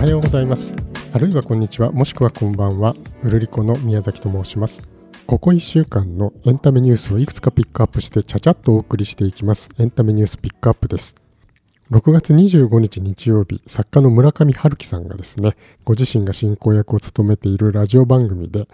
はようございます。あるいはこんにちは。もしくはこんばんは。うるりこの宮崎と申します。ここ1週間のエンタメニュースをいくつかピックアップしてちゃちゃっとお送りしていきます。エンタメニュースピックアップです。6月25日日曜日作家の村上春樹さんがですねご自身が進行役を務めているラジオ番組で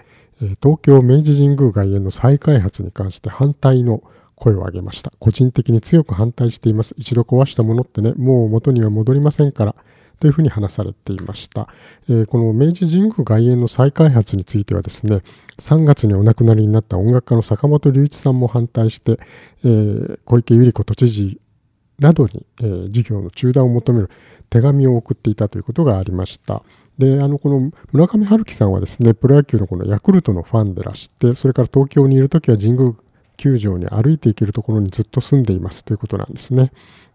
東京明治神宮外苑の再開発に関して反対の声を上げました。個人的に強く反対しています。一度壊したものってねもう元には戻りませんからというふうに話されていました、えー、この明治神宮外苑の再開発についてはですね3月にお亡くなりになった音楽家の坂本龍一さんも反対して、えー、小池百合子都知事などに、えー、事業の中断を求める手紙を送っていたということがありました。で、あの、この村上春樹さんはですね、プロ野球のこのヤクルトのファンでらして、それから東京にいるときは神宮球場に歩いていけるところにずっと住んでいますということなんですね。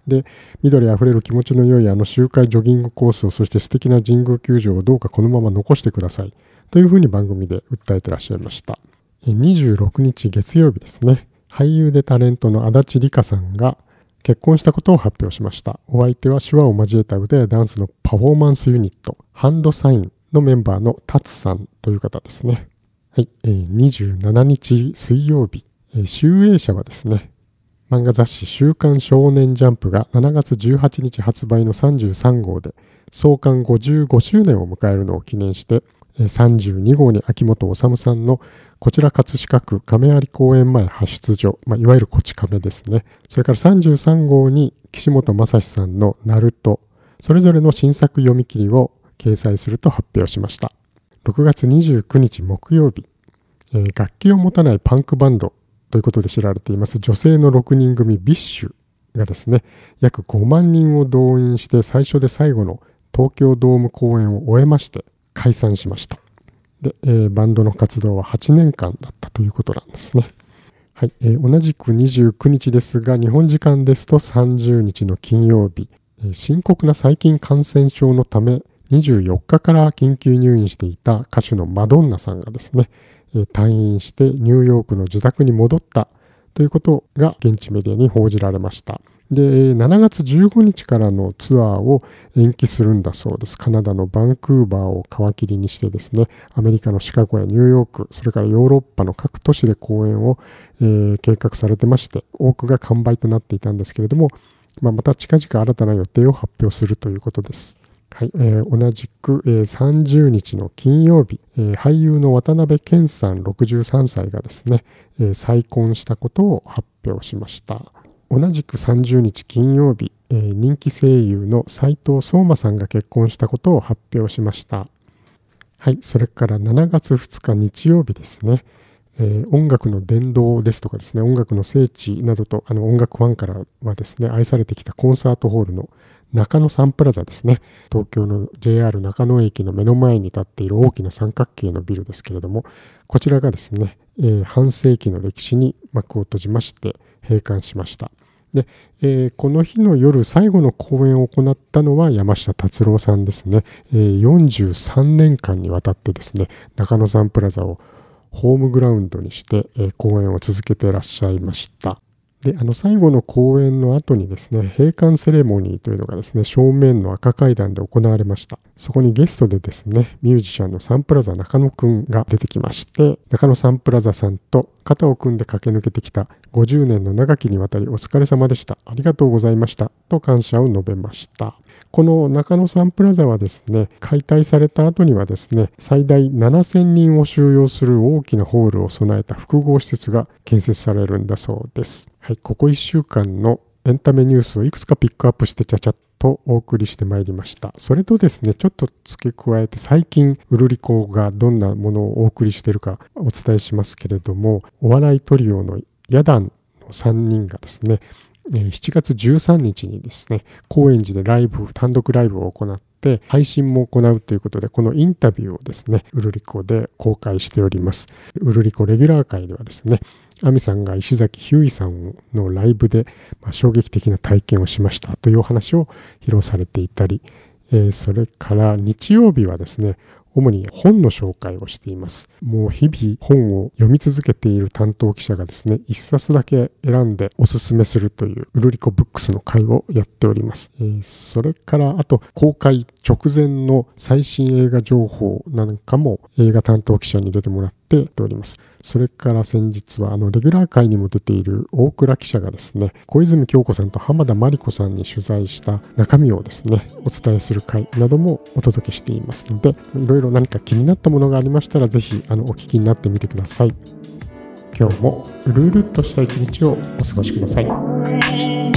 で、緑あふれる気持ちの良いあの周回ジョギングコースを、そして素敵な神宮球場をどうかこのまま残してください。というふうに番組で訴えてらっしゃいました。26日月曜日ですね。俳優でタレントの足立梨花さんが結婚したことを発表しました。お相手は手話を交えた歌やダンスのパフォーマンスユニット、ハンドサインのメンバーのタツさんという方ですね。はい、えー、27日水曜日、集英社はですね、漫画雑誌週刊少年ジャンプが7月18日発売の33号で創刊55周年を迎えるのを記念して32号に秋元治さんのこちら葛飾区亀有公園前派出所、まあ、いわゆるこち亀ですね。それから33号に岸本正史さんのナルト、それぞれの新作読み切りを掲載すると発表しました。6月29日木曜日、えー、楽器を持たないパンクバンドということで知られています女性の6人組 BiSH がですね、約5万人を動員して最初で最後の東京ドーム公演を終えまして解散しました。で、えー、バンドの活動は8年間だったということなんですね。はい、えー、同じく29日ですが、日本時間ですと30日の金曜日、えー、深刻な細菌感染症のため24日から緊急入院していた歌手のマドンナさんがですね、退院してニューヨークの自宅に戻ったということが現地メディアに報じられました。で、7月15日からのツアーを延期するんだそうです。カナダのバンクーバーを皮切りにしてですね、アメリカのシカゴやニューヨーク、それからヨーロッパの各都市で公演を、えー、計画されてまして、多くが完売となっていたんですけれども、まあ、また近々新たな予定を発表するということです。はい、えー、同じく、えー、30日の金曜日、えー、俳優の渡辺謙さん63歳がですね、えー、再婚したことを発表しました。同じく30日金曜日、えー、人気声優の斉藤壮馬さんが結婚したことを発表しました。はい、それから7月2日日曜日ですね、え、音楽の殿堂ですとかですね、音楽の聖地などとあの音楽ファンからはですね、愛されてきたコンサートホールの中野サンプラザですね。東京の JR 中野駅の目の前に立っている大きな三角形のビルですけれども、こちらがですね、えー、半世紀の歴史に幕を閉じまして閉館しました。で、えー、この日の夜最後の公演を行ったのは山下達郎さんですね、えー、43年間にわたってですね中野サンプラザをホームグラウンドにして、えー、公演を続けていらっしゃいましたで、あの最後の公演の後にですね、閉館セレモニーというのがですね、正面の赤階段で行われました。そこにゲストでですね、ミュージシャンのサンプラザ中野くんが出てきまして、中野サンプラザさんと肩を組んで駆け抜けてきた50年の長きにわたりお疲れ様でした。ありがとうございました。と感謝を述べました。この中野サンプラザはですね、解体された後にはですね、最大7000人を収容する大きなホールを備えた複合施設が建設されるんだそうです。はい、ここ1週間のエンタメニュースをいくつかピックアップしてちゃちゃっとお送りしてまいりました。それとですね、ちょっと付け加えて最近、ウルリコがどんなものをお送りしているかお伝えしますけれども、お笑いトリオのヤダンの3人がですね、7月13日にですね、高円寺でライブ、単独ライブを行って配信も行うということで、このインタビューをですね、ウルリコで公開しております。ウルリコレギュラー会ではですね、アミさんが石崎ひゅういさんのライブで、まあ、衝撃的な体験をしましたというお話を披露されていたり、えー、それから日曜日はですね、主に本の紹介をしています。もう日々本を読み続けている担当記者がですね、一冊だけ選んでおすすめするというウルリコブックスの会をやっております。えー、それからあと公開直前の最新映画情報なんかも映画担当記者に出てもらっております。それから先日はあのレギュラー会にも出ている大倉記者がですね、小泉京子さんと浜田真理子さんに取材した中身をですね、お伝えする会などもお届けしていますので、いろいろ何か気になったものがありましたら、ぜひあのお聞きになってみてください。今日もルールっとした一日をお過ごしください。